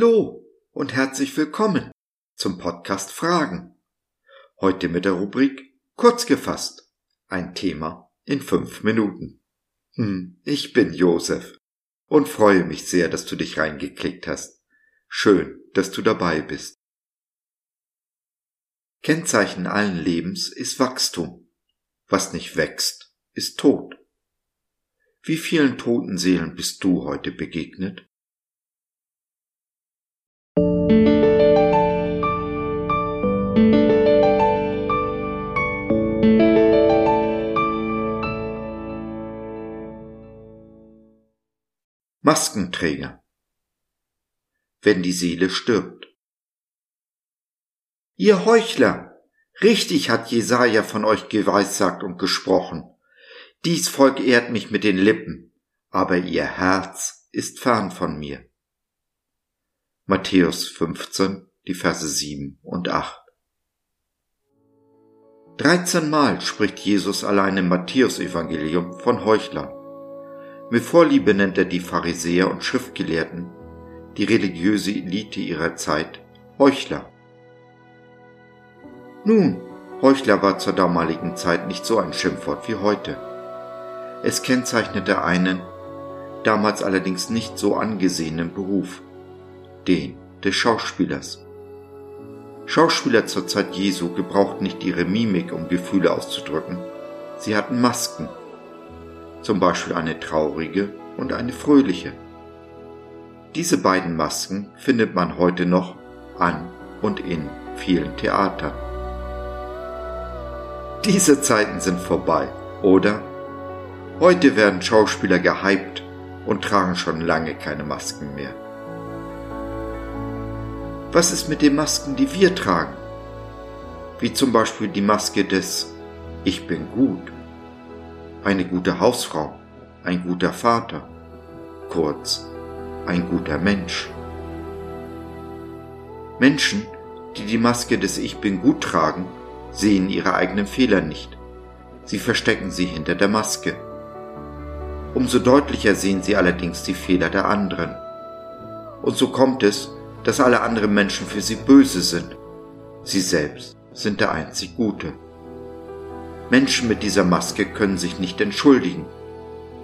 Hallo und herzlich willkommen zum Podcast Fragen. Heute mit der Rubrik Kurz gefasst. Ein Thema in fünf Minuten. Hm, ich bin Josef und freue mich sehr, dass du dich reingeklickt hast. Schön, dass du dabei bist. Kennzeichen allen Lebens ist Wachstum. Was nicht wächst, ist tot. Wie vielen toten Seelen bist du heute begegnet? Maskenträger. Wenn die Seele stirbt. Ihr Heuchler! Richtig hat Jesaja von euch geweissagt und gesprochen. Dies Volk ehrt mich mit den Lippen, aber ihr Herz ist fern von mir. Matthäus 15, die Verse 7 und 8. Dreizehnmal spricht Jesus allein im Matthäusevangelium von Heuchlern. Mit Vorliebe nennt er die Pharisäer und Schriftgelehrten, die religiöse Elite ihrer Zeit, Heuchler. Nun, Heuchler war zur damaligen Zeit nicht so ein Schimpfwort wie heute. Es kennzeichnete einen, damals allerdings nicht so angesehenen Beruf, den des Schauspielers. Schauspieler zur Zeit Jesu gebrauchten nicht ihre Mimik, um Gefühle auszudrücken. Sie hatten Masken, zum Beispiel eine traurige und eine fröhliche. Diese beiden Masken findet man heute noch an und in vielen Theatern. Diese Zeiten sind vorbei, oder? Heute werden Schauspieler gehypt und tragen schon lange keine Masken mehr. Was ist mit den Masken, die wir tragen? Wie zum Beispiel die Maske des Ich bin gut eine gute Hausfrau, ein guter Vater, kurz ein guter Mensch. Menschen, die die Maske des Ich bin gut tragen, sehen ihre eigenen Fehler nicht. Sie verstecken sie hinter der Maske. Umso deutlicher sehen sie allerdings die Fehler der anderen. Und so kommt es, dass alle anderen Menschen für sie böse sind. Sie selbst sind der einzig Gute. Menschen mit dieser Maske können sich nicht entschuldigen,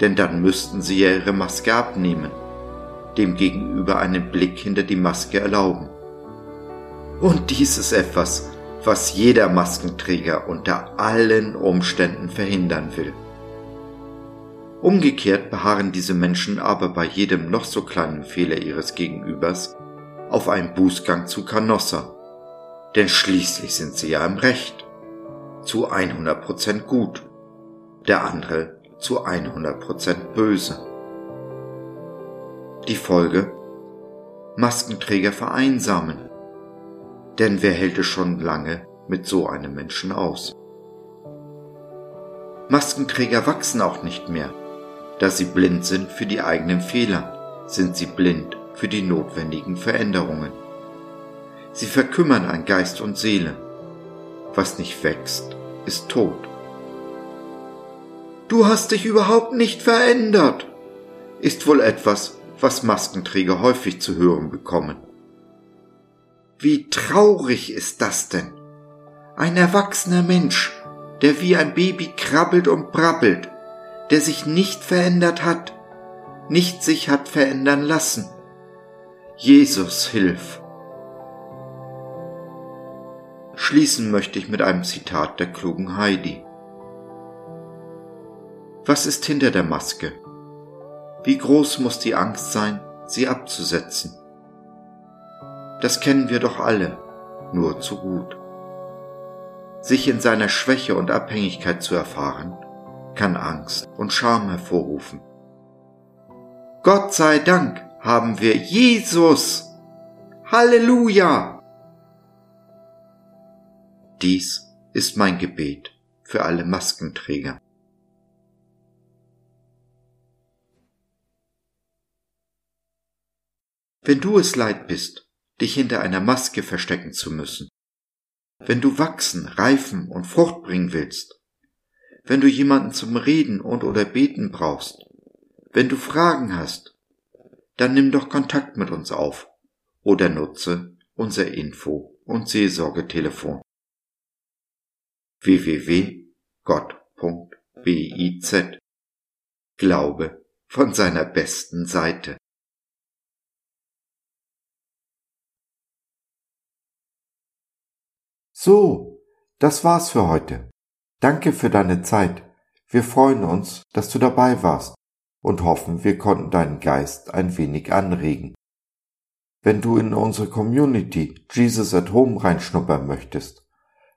denn dann müssten sie ja ihre Maske abnehmen, dem Gegenüber einen Blick hinter die Maske erlauben. Und dies ist etwas, was jeder Maskenträger unter allen Umständen verhindern will. Umgekehrt beharren diese Menschen aber bei jedem noch so kleinen Fehler ihres Gegenübers auf einen Bußgang zu Canossa, denn schließlich sind sie ja im Recht zu 100% gut, der andere zu 100% böse. Die Folge? Maskenträger vereinsamen. Denn wer hält es schon lange mit so einem Menschen aus? Maskenträger wachsen auch nicht mehr. Da sie blind sind für die eigenen Fehler, sind sie blind für die notwendigen Veränderungen. Sie verkümmern an Geist und Seele was nicht wächst, ist tot. Du hast dich überhaupt nicht verändert, ist wohl etwas, was Maskenträger häufig zu hören bekommen. Wie traurig ist das denn? Ein erwachsener Mensch, der wie ein Baby krabbelt und brabbelt, der sich nicht verändert hat, nicht sich hat verändern lassen. Jesus, hilf! Schließen möchte ich mit einem Zitat der klugen Heidi. Was ist hinter der Maske? Wie groß muss die Angst sein, sie abzusetzen? Das kennen wir doch alle, nur zu gut. Sich in seiner Schwäche und Abhängigkeit zu erfahren, kann Angst und Scham hervorrufen. Gott sei Dank haben wir Jesus. Halleluja! Dies ist mein Gebet für alle Maskenträger. Wenn du es leid bist, dich hinter einer Maske verstecken zu müssen, wenn du wachsen, reifen und Frucht bringen willst, wenn du jemanden zum Reden und oder Beten brauchst, wenn du Fragen hast, dann nimm doch Kontakt mit uns auf oder nutze unser Info- und Seelsorgetelefon www.gott.biz Glaube von seiner besten Seite. So, das war's für heute. Danke für deine Zeit. Wir freuen uns, dass du dabei warst und hoffen, wir konnten deinen Geist ein wenig anregen. Wenn du in unsere Community Jesus at Home reinschnuppern möchtest,